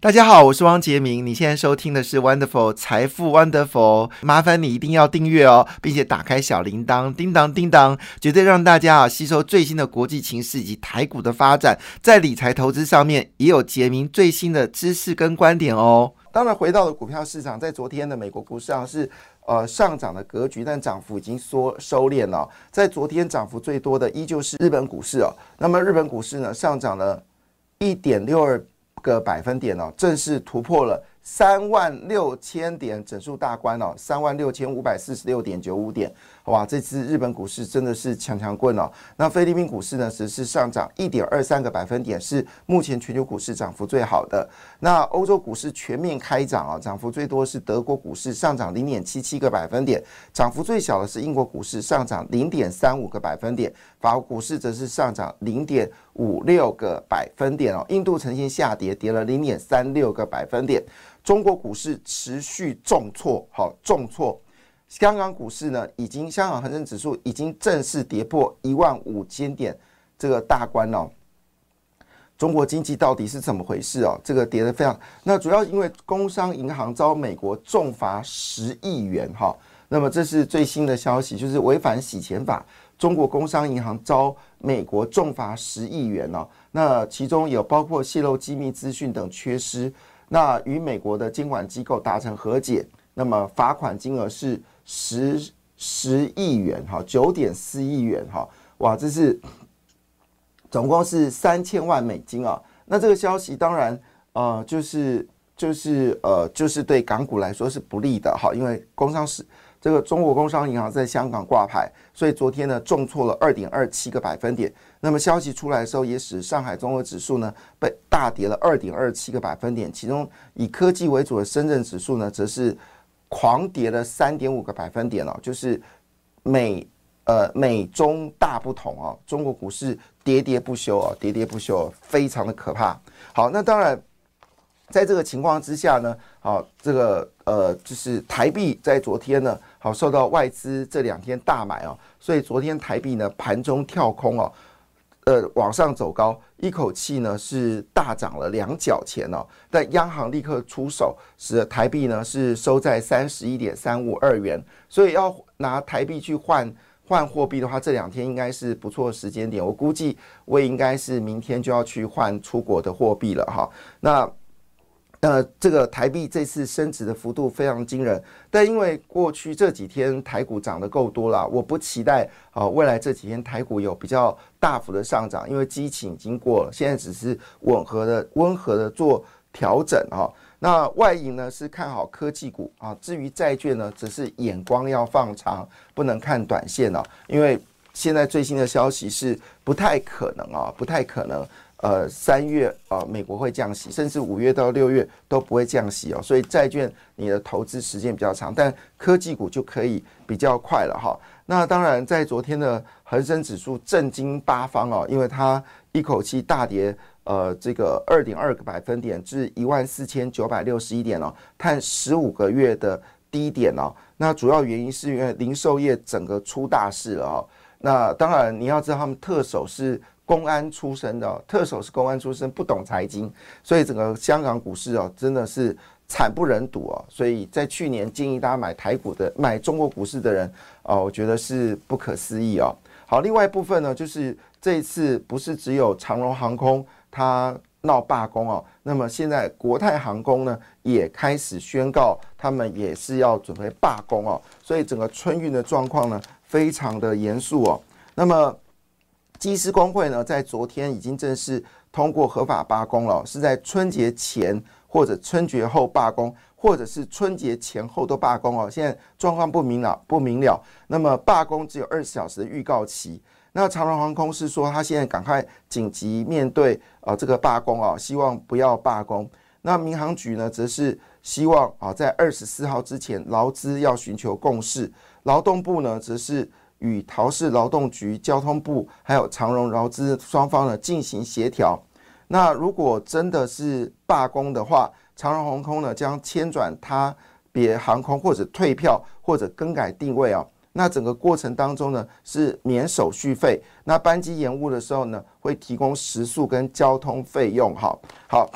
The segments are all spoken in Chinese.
大家好，我是汪杰明。你现在收听的是 Wonderful 财富 Wonderful，麻烦你一定要订阅哦，并且打开小铃铛，叮当叮当，绝对让大家啊吸收最新的国际情势以及台股的发展，在理财投资上面也有杰明最新的知识跟观点哦。当然，回到了股票市场，在昨天的美国股市上是呃上涨的格局，但涨幅已经缩收敛了。在昨天涨幅最多的依旧是日本股市哦。那么日本股市呢上涨了一点六二。个百分点哦，正式突破了。三万六千点整数大关哦，三万六千五百四十六点九五点，哇！这次日本股市真的是强强棍哦。那菲律宾股市呢，只是上涨一点二三个百分点，是目前全球股市涨幅最好的。那欧洲股市全面开涨啊，涨幅最多是德国股市上涨零点七七个百分点，涨幅最小的是英国股市上涨零点三五个百分点，法国股市则是上涨零点五六个百分点哦。印度呈现下跌，跌了零点三六个百分点。中国股市持续重挫，好重挫。香港股市呢，已经香港恒生指数已经正式跌破一万五千点这个大关了。中国经济到底是怎么回事哦？这个跌得非常。那主要因为工商银行遭美国重罚十亿元哈。那么这是最新的消息，就是违反洗钱法，中国工商银行遭美国重罚十亿元哦。那其中有包括泄露机密资讯等缺失。那与美国的监管机构达成和解，那么罚款金额是十十亿元，哈，九点四亿元，哈，哇，这是总共是三千万美金啊。那这个消息当然，呃，就是就是呃，就是对港股来说是不利的，哈，因为工商是。这个中国工商银行在香港挂牌，所以昨天呢重挫了二点二七个百分点。那么消息出来的时候，也使上海综合指数呢被大跌了二点二七个百分点。其中以科技为主的深圳指数呢，则是狂跌了三点五个百分点哦，就是美呃美中大不同哦。中国股市喋喋不休哦，喋喋不休，非常的可怕。好，那当然。在这个情况之下呢，好，这个呃，就是台币在昨天呢，好受到外资这两天大买哦，所以昨天台币呢盘中跳空哦，呃往上走高，一口气呢是大涨了两角钱哦，但央行立刻出手，使得台币呢是收在三十一点三五二元，所以要拿台币去换换货币的话，这两天应该是不错的时间点，我估计我应该是明天就要去换出国的货币了哈，那。呃，这个台币这次升值的幅度非常惊人，但因为过去这几天台股涨得够多了，我不期待啊未来这几天台股有比较大幅的上涨，因为激情已经过了，现在只是吻合的、温和的做调整啊。那外银呢是看好科技股啊，至于债券呢，只是眼光要放长，不能看短线哦，因为现在最新的消息是不太可能啊，不太可能。呃，三月啊，美国会降息，甚至五月到六月都不会降息哦。所以债券你的投资时间比较长，但科技股就可以比较快了哈。那当然，在昨天的恒生指数震惊八方哦，因为它一口气大跌呃这个二点二个百分点至一万四千九百六十一点哦，探十五个月的低点哦。那主要原因是因为零售业整个出大事了哦。那当然你要知道，他们特首是。公安出身的特首是公安出身，不懂财经，所以整个香港股市哦，真的是惨不忍睹哦。所以在去年建议大家买台股的、买中国股市的人哦，我觉得是不可思议哦。好，另外一部分呢，就是这一次不是只有长荣航空它闹罢工哦，那么现在国泰航空呢也开始宣告他们也是要准备罢工哦，所以整个春运的状况呢非常的严肃哦。那么机师工会呢，在昨天已经正式通过合法罢工了，是在春节前或者春节后罢工，或者是春节前后都罢工哦。现在状况不明了，不明了。那么罢工只有二十小时的预告期。那长荣航空是说，他现在赶快紧急面对呃这个罢工啊，希望不要罢工。那民航局呢，则是希望啊，在二十四号之前，劳资要寻求共识。劳动部呢，则是。与桃市劳动局、交通部还有长荣劳资双方呢进行协调。那如果真的是罢工的话，长荣航空呢将迁转他别航空或者退票或者更改定位啊。那整个过程当中呢是免手续费，那班机延误的时候呢会提供食宿跟交通费用。好，好，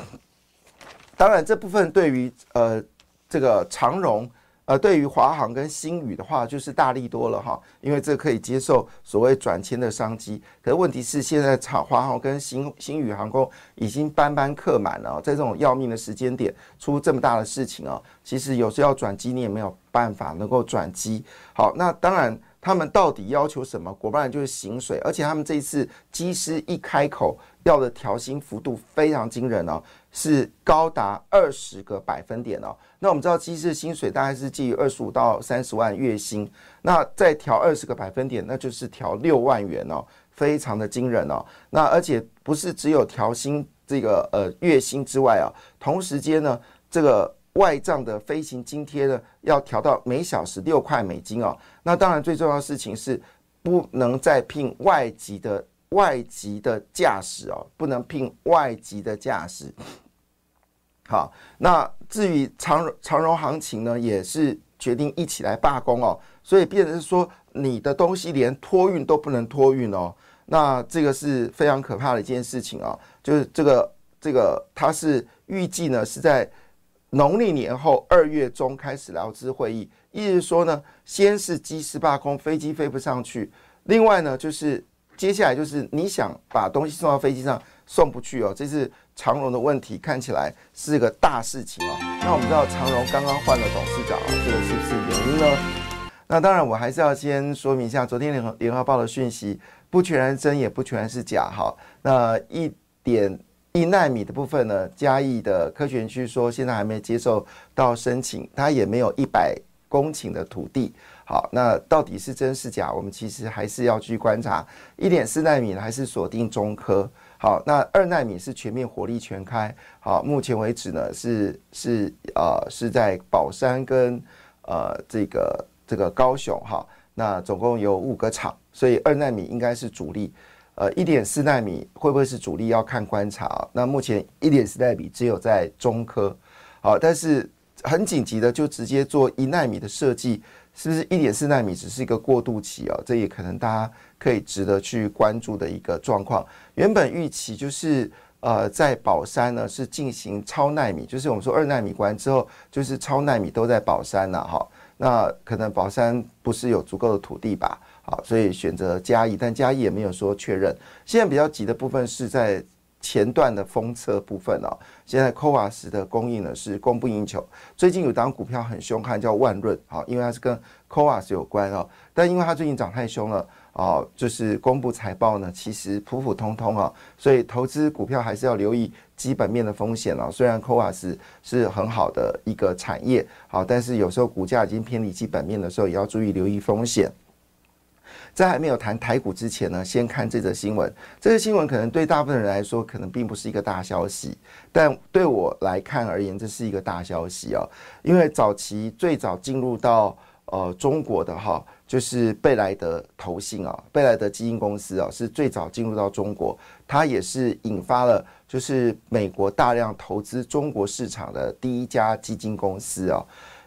当然这部分对于呃这个长荣。呃，对于华航跟新宇的话，就是大力多了哈，因为这可以接受所谓转签的商机。可是问题是，现在长华航跟新新宇航空已经班班客满了，在这种要命的时间点出这么大的事情啊，其实有时候要转机你也没有办法能够转机。好，那当然。他们到底要求什么？果不然就是薪水，而且他们这一次机师一开口要的调薪幅度非常惊人哦，是高达二十个百分点哦。那我们知道机师的薪水大概是介于二十五到三十万月薪，那再调二十个百分点，那就是调六万元哦，非常的惊人哦。那而且不是只有调薪这个呃月薪之外啊，同时间呢这个。外账的飞行津贴呢，要调到每小时六块美金哦。那当然最重要的事情是，不能再聘外籍的外籍的驾驶哦，不能聘外籍的驾驶。好，那至于长长荣行情呢，也是决定一起来罢工哦。所以变成是说，你的东西连托运都不能托运哦。那这个是非常可怕的一件事情啊。就是这个这个，它是预计呢是在。农历年后二月中开始劳资会议，意思说呢，先是机师罢工，飞机飞不上去；另外呢，就是接下来就是你想把东西送到飞机上送不去哦，这是长荣的问题，看起来是个大事情哦。那我们知道长荣刚刚换了董事长，这个是不是原因呢？那当然，我还是要先说明一下，昨天联合联合报的讯息不全然真，也不全然是假哈。那一点。一纳米的部分呢，嘉义的科学园区说现在还没接受到申请，它也没有一百公顷的土地。好，那到底是真是假？我们其实还是要去观察。一点四纳米，还是锁定中科？好，那二纳米是全面火力全开。好，目前为止呢，是是呃是在宝山跟呃这个这个高雄哈，那总共有五个厂，所以二纳米应该是主力。呃，一点四纳米会不会是主力？要看观察。那目前一点四纳米只有在中科，好，但是很紧急的就直接做一纳米的设计，是不是一点四纳米只是一个过渡期啊？这也可能大家可以值得去关注的一个状况。原本预期就是呃，在宝山呢是进行超纳米，就是我们说二纳米关之后，就是超纳米都在宝山了哈。那可能宝山不是有足够的土地吧？好，所以选择嘉义，但嘉义也没有说确认。现在比较急的部分是在前段的封测部分哦。现在 c o a s 的供应呢是供不应求。最近有档股票很凶悍，叫万润，好，因为它是跟 c o a s 有关哦。但因为它最近涨太凶了，哦，就是公布财报呢，其实普普通通啊。所以投资股票还是要留意基本面的风险哦。虽然 c o a s 是很好的一个产业，好，但是有时候股价已经偏离基本面的时候，也要注意留意风险。在还没有谈台股之前呢，先看这则新闻。这个新闻可能对大部分人来说，可能并不是一个大消息，但对我来看而言，这是一个大消息哦。因为早期最早进入到呃中国的哈，就是贝莱德投信啊，贝莱德基金公司啊，是最早进入到中国，它也是引发了就是美国大量投资中国市场的第一家基金公司啊。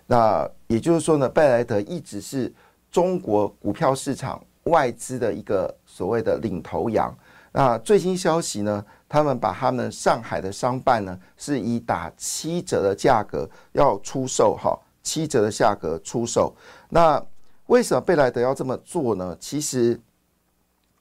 那也就是说呢，贝莱德一直是中国股票市场。外资的一个所谓的领头羊，那最新消息呢？他们把他们上海的商办呢，是以打七折的价格要出售，哈，七折的价格出售。那为什么贝莱德要这么做呢？其实，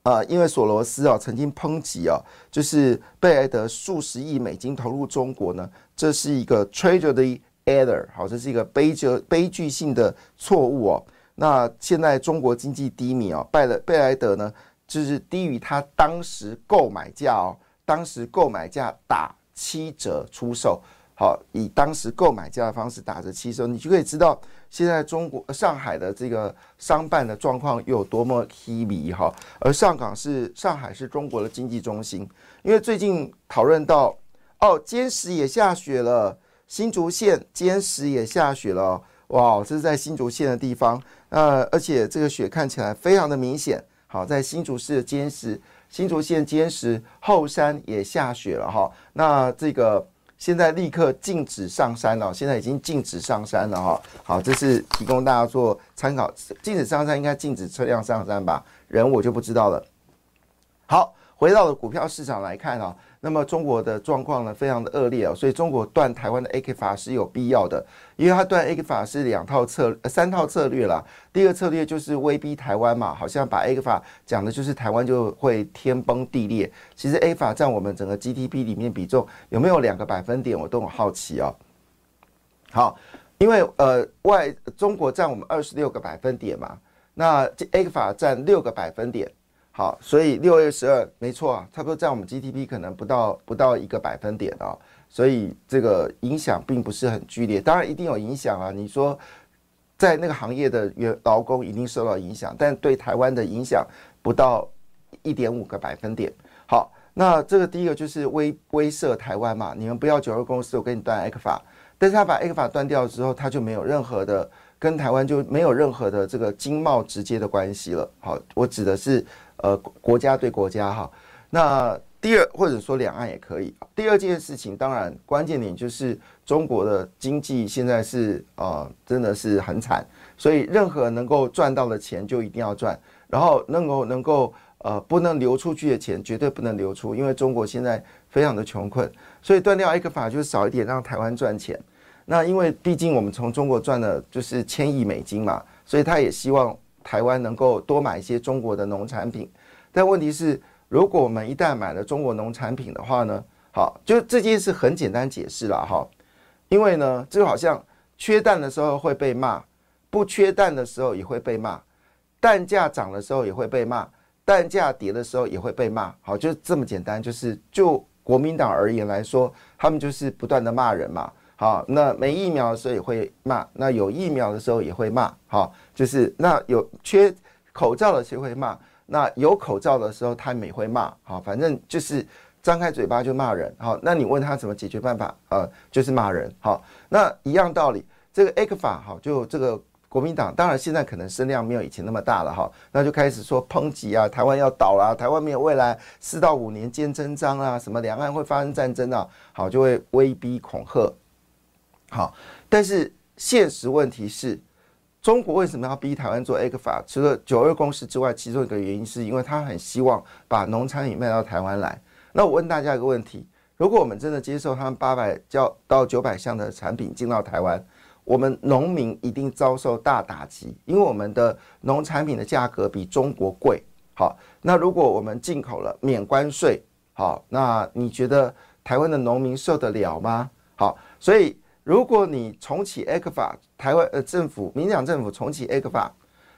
呃，因为索罗斯啊曾经抨击啊，就是贝莱德数十亿美金投入中国呢，这是一个 tragedy error，好，这是一个悲剧悲剧性的错误哦。那现在中国经济低迷啊，贝了贝莱德呢，就是低于他当时购买价哦，当时购买价打七折出售，好，以当时购买价的方式打折七折，你就可以知道现在中国上海的这个商办的状况有多么低迷哈。而上港是上海是中国的经济中心，因为最近讨论到哦，坚石也下雪了，新竹县坚石也下雪了。哇，这是在新竹县的地方，呃，而且这个雪看起来非常的明显。好，在新竹市的坚石新竹县尖石后山也下雪了哈。那这个现在立刻禁止上山了，现在已经禁止上山了哈。好，这是提供大家做参考。禁止上山应该禁止车辆上山吧？人我就不知道了。好，回到了股票市场来看啊。那么中国的状况呢，非常的恶劣啊，所以中国断台湾的 A K 法是有必要的，因为它断 A K 法是两套策呃三套策略啦。第二个策略就是威逼台湾嘛，好像把 A K 法讲的就是台湾就会天崩地裂。其实 A 法占我们整个 G D P 里面比重有没有两个百分点，我都很好奇哦。好，因为呃外中国占我们二十六个百分点嘛，那 A 法占六个百分点。好，所以六月十二没错啊，差不多在我们 GDP 可能不到不到一个百分点啊，所以这个影响并不是很剧烈。当然一定有影响啊，你说在那个行业的员劳工一定受到影响，但对台湾的影响不到一点五个百分点。好，那这个第一个就是威威慑台湾嘛，你们不要九二公司，我给你断 X 法。但是他把 X 法断掉之后，他就没有任何的跟台湾就没有任何的这个经贸直接的关系了。好，我指的是。呃，国家对国家哈，那第二或者说两岸也可以。第二件事情，当然关键点就是中国的经济现在是呃真的是很惨，所以任何能够赚到的钱就一定要赚，然后能够能够呃不能流出去的钱绝对不能流出，因为中国现在非常的穷困，所以断掉一个法就是少一点让台湾赚钱。那因为毕竟我们从中国赚的就是千亿美金嘛，所以他也希望。台湾能够多买一些中国的农产品，但问题是，如果我们一旦买了中国农产品的话呢？好，就这件事很简单解释了哈，因为呢，就好像缺蛋的时候会被骂，不缺蛋的时候也会被骂，蛋价涨的时候也会被骂，蛋价跌的时候也会被骂。好，就这么简单，就是就国民党而言来说，他们就是不断的骂人嘛。好，那没疫苗的时候也会骂，那有疫苗的时候也会骂。好，就是那有缺口罩的时候会骂，那有口罩的时候他们也会骂。好，反正就是张开嘴巴就骂人。好，那你问他怎么解决办法？呃，就是骂人。好，那一样道理，这个 A 克法好，就这个国民党，当然现在可能声量没有以前那么大了哈，那就开始说抨击啊，台湾要倒了，台湾没有未来，四到五年见真章啊，什么两岸会发生战争啊，好，就会威逼恐吓。好，但是现实问题是，中国为什么要逼台湾做 A 克法？除了九二共识之外，其中一个原因是因为他很希望把农产品卖到台湾来。那我问大家一个问题：如果我们真的接受他们八百叫到九百项的产品进到台湾，我们农民一定遭受大打击，因为我们的农产品的价格比中国贵。好，那如果我们进口了免关税，好，那你觉得台湾的农民受得了吗？好，所以。如果你重启 A 克法，台湾呃政府、民党政府重启 A 克法，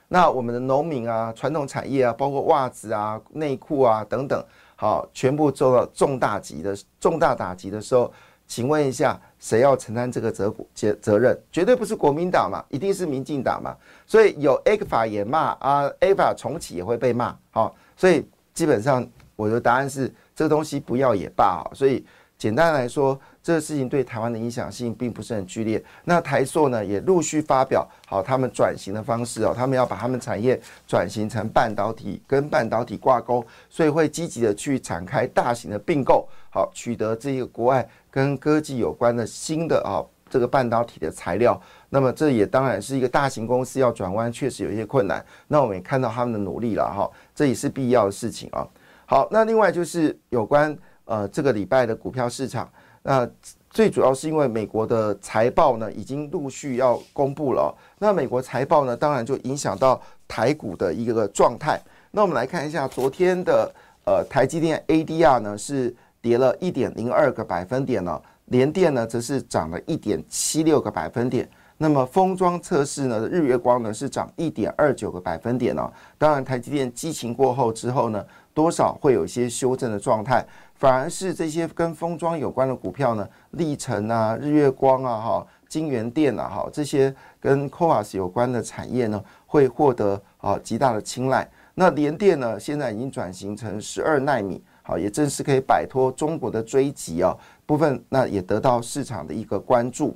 那我们的农民啊、传统产业啊，包括袜子啊、内裤啊等等，好，全部受到重大级的重大打击的时候，请问一下，谁要承担这个责责责任？绝对不是国民党嘛，一定是民进党嘛。所以有 A 克法也骂啊，A 法重启也会被骂，好，所以基本上我的答案是，这个东西不要也罢，所以简单来说。这个事情对台湾的影响性并不是很剧烈。那台塑呢，也陆续发表好他们转型的方式哦，他们要把他们产业转型成半导体，跟半导体挂钩，所以会积极的去展开大型的并购，好取得这个国外跟科技有关的新的啊这个半导体的材料。那么这也当然是一个大型公司要转弯，确实有一些困难。那我们也看到他们的努力了哈，这也是必要的事情啊。好，那另外就是有关呃这个礼拜的股票市场。那最主要是因为美国的财报呢，已经陆续要公布了。那美国财报呢，当然就影响到台股的一个状态。那我们来看一下昨天的呃台积电 ADR 呢是跌了一点零二个百分点呢，联电呢则是涨了一点七六个百分点。那么封装测试呢，日月光呢是涨一点二九个百分点呢。当然台积电激情过后之后呢，多少会有一些修正的状态。反而是这些跟封装有关的股票呢，历程啊、日月光啊、哈、金源电啊、哈这些跟 c o a s 有关的产业呢，会获得啊极大的青睐。那联电呢，现在已经转型成十二纳米，好，也正是可以摆脱中国的追击啊部分，那也得到市场的一个关注。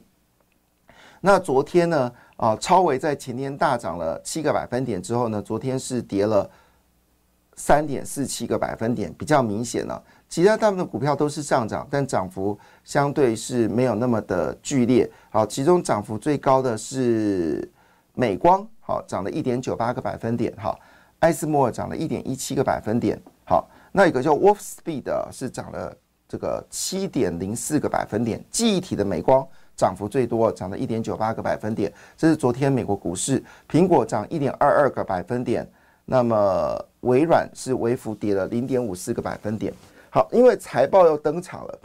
那昨天呢，啊，超维在前天大涨了七个百分点之后呢，昨天是跌了。三点四七个百分点，比较明显了。其他大部分股票都是上涨，但涨幅相对是没有那么的剧烈。好，其中涨幅最高的是美光，好，涨了一点九八个百分点。好，艾斯摩尔涨了一点一七个百分点。好，那一个叫 Wolf Speed 的是涨了这个七点零四个百分点。记忆体的美光涨幅最多，涨了一点九八个百分点。这是昨天美国股市，苹果涨一点二二个百分点。那么微软是微幅跌了零点五四个百分点。好，因为财报又登场了。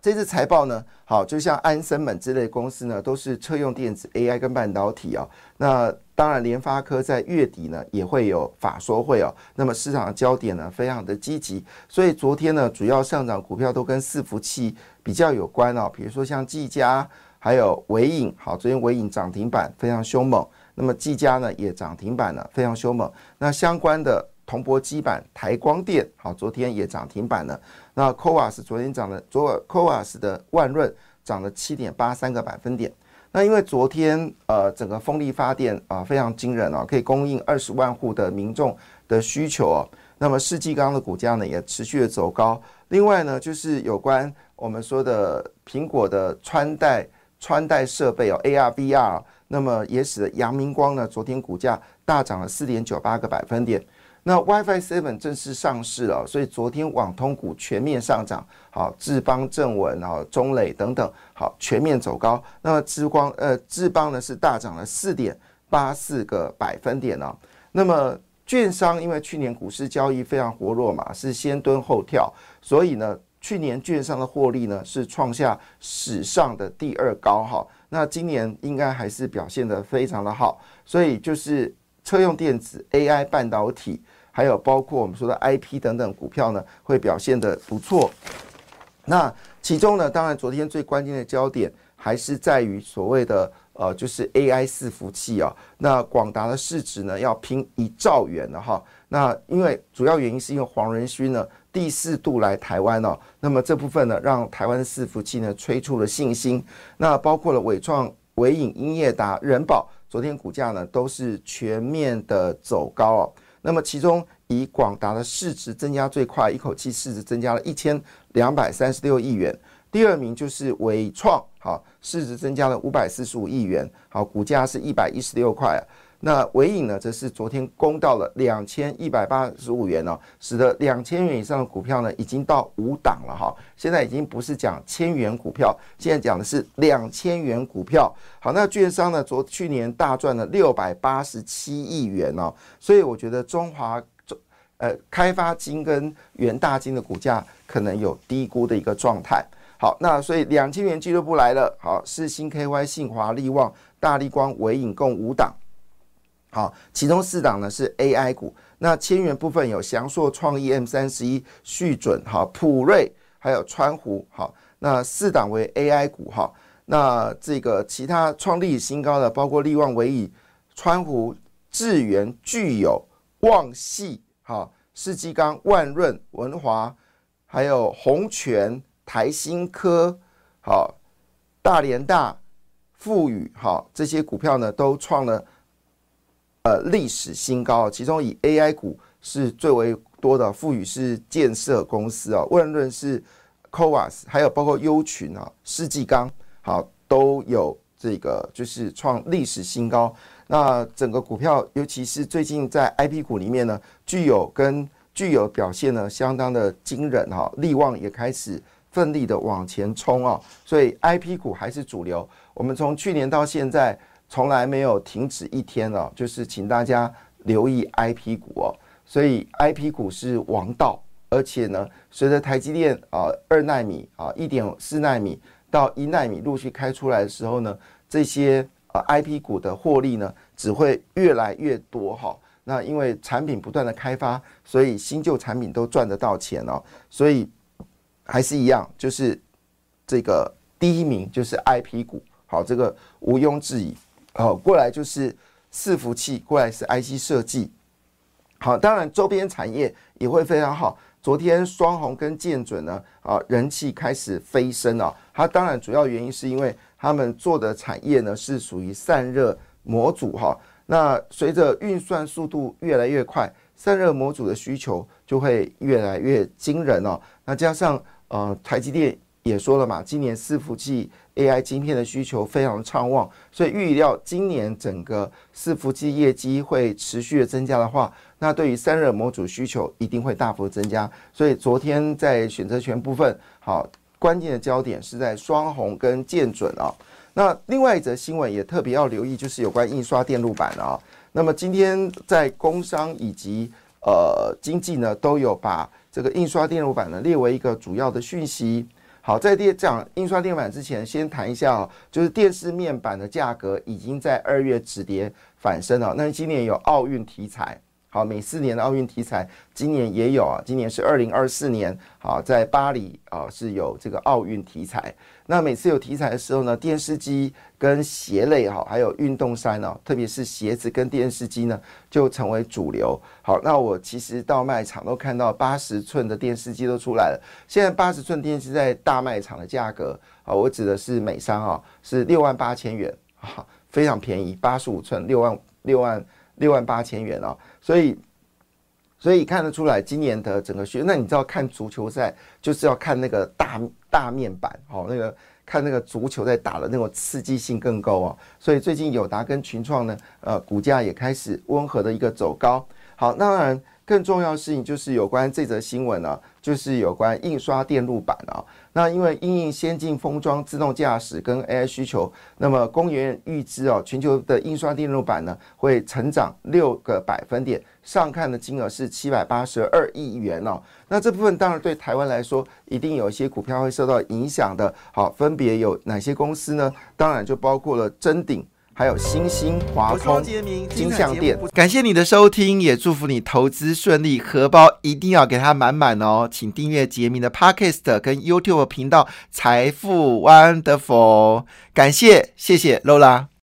这次财报呢，好，就像安森美之类公司呢，都是车用电子、AI 跟半导体啊。那当然，联发科在月底呢也会有法说会哦。那么市场的焦点呢，非常的积极。所以昨天呢，主要上涨股票都跟伺服器比较有关哦。比如说像技嘉，还有伟影。好，昨天伟影涨停板非常凶猛。那么技嘉呢也涨停板了，非常凶猛。那相关的。铜箔基板、台光电，好，昨天也涨停板了。那 c o a s 昨天涨了，昨 c o a s 的万润涨了七点八三个百分点。那因为昨天呃整个风力发电啊非常惊人哦，可以供应二十万户的民众的需求哦。那么世纪钢的股价呢也持续的走高。另外呢就是有关我们说的苹果的穿戴穿戴设备哦，AR、VR，那么也使得阳明光呢昨天股价大涨了四点九八个百分点。那 WiFi Seven 正式上市了，所以昨天网通股全面上涨，好，智邦、正文、好，中磊等等，好，全面走高。那么智光，呃，智邦呢是大涨了四点八四个百分点呢。那么券商因为去年股市交易非常活络嘛，是先蹲后跳，所以呢，去年券商的获利呢是创下史上的第二高哈。那今年应该还是表现得非常的好，所以就是车用电子、AI 半导体。还有包括我们说的 IP 等等股票呢，会表现的不错。那其中呢，当然昨天最关键的焦点还是在于所谓的呃，就是 AI 伺服器啊。那广达的市值呢要拼一兆元了哈。那因为主要原因是因为黄仁勋呢第四度来台湾哦，那么这部分呢让台湾的伺服器呢吹出了信心。那包括了伟创、伟影、英业达、人保，昨天股价呢都是全面的走高哦。那么其中以广达的市值增加最快，一口气市值增加了一千两百三十六亿元。第二名就是伟创，好，市值增加了五百四十五亿元，好，股价是一百一十六块。那尾影呢，则是昨天攻到了两千一百八十五元哦，使得两千元以上的股票呢，已经到五档了哈。现在已经不是讲千元股票，现在讲的是两千元股票。好，那券商呢，昨去年大赚了六百八十七亿元哦，所以我觉得中华中呃开发金跟元大金的股价可能有低估的一个状态。好，那所以两千元俱乐部来了。好，是新 KY、信华、利旺、大力光、尾影共五档。好，其中四档呢是 AI 股，那千元部分有翔硕、创意、M 三十一、旭准、哈普瑞，还有川湖。好，那四档为 AI 股哈，那这个其他创立新高的包括利旺、维以、川湖、智源、具有、旺系、哈世纪钢、万润、文华，还有宏泉、台新科、好大连大、富宇，好这些股票呢都创了。呃，历史新高，其中以 AI 股是最为多的，富宇是建设公司啊，万润是 c o a s 还有包括优群啊，世纪钢好都有这个就是创历史新高。那整个股票，尤其是最近在 IP 股里面呢，具有跟具有表现呢相当的惊人哈，力旺也开始奋力的往前冲啊，所以 IP 股还是主流。我们从去年到现在。从来没有停止一天哦，就是请大家留意 I P 股哦，所以 I P 股是王道，而且呢，随着台积电啊二纳米啊一点四纳米到一纳米陆续开出来的时候呢，这些啊 I P 股的获利呢只会越来越多哈。那因为产品不断的开发，所以新旧产品都赚得到钱哦，所以还是一样，就是这个第一名就是 I P 股，好，这个毋庸置疑。好，过来就是伺服器，过来是 IC 设计。好，当然周边产业也会非常好。昨天双红跟建准呢，啊，人气开始飞升啊。它当然主要原因是因为他们做的产业呢是属于散热模组哈。那随着运算速度越来越快，散热模组的需求就会越来越惊人哦。那加上呃，台积电也说了嘛，今年伺服器 AI 晶片的需求非常畅旺，所以预料今年整个伺服器业绩会持续的增加的话，那对于散热模组需求一定会大幅增加。所以昨天在选择权部分，好关键的焦点是在双红跟建准啊。那另外一则新闻也特别要留意，就是有关印刷电路板啊。那么今天在工商以及呃经济呢，都有把这个印刷电路板呢列为一个主要的讯息。好，在第讲印刷电板之前，先谈一下哦，就是电视面板的价格已经在二月止跌反升了。那今年有奥运题材。好，每四年的奥运题材，今年也有啊。今年是二零二四年，好，在巴黎啊是有这个奥运题材。那每次有题材的时候呢，电视机跟鞋类哈，还有运动衫呢，特别是鞋子跟电视机呢，就成为主流。好，那我其实到卖场都看到八十寸的电视机都出来了。现在八十寸电视在大卖场的价格啊，我指的是美商啊，是六万八千元啊，非常便宜，八十五寸六万六万。六万八千元哦，所以，所以看得出来今年的整个学，那你知道看足球赛就是要看那个大大面板哦，那个看那个足球在打的那种刺激性更高哦，所以最近友达跟群创呢，呃，股价也开始温和的一个走高。好，那当然更重要的事情就是有关这则新闻呢，就是有关印刷电路板啊。那因为因应先进封装、自动驾驶跟 AI 需求，那么公园预知哦，全球的印刷电路板呢会成长六个百分点，上看的金额是七百八十二亿元哦。那这部分当然对台湾来说，一定有一些股票会受到影响的。好，分别有哪些公司呢？当然就包括了真鼎。还有星星、华通、金相店，感谢你的收听，也祝福你投资顺利，荷包一定要给它满满哦！请订阅杰明的 Podcast 跟 YouTube 频道《财富 Wonderful》，感谢，谢谢 Lola。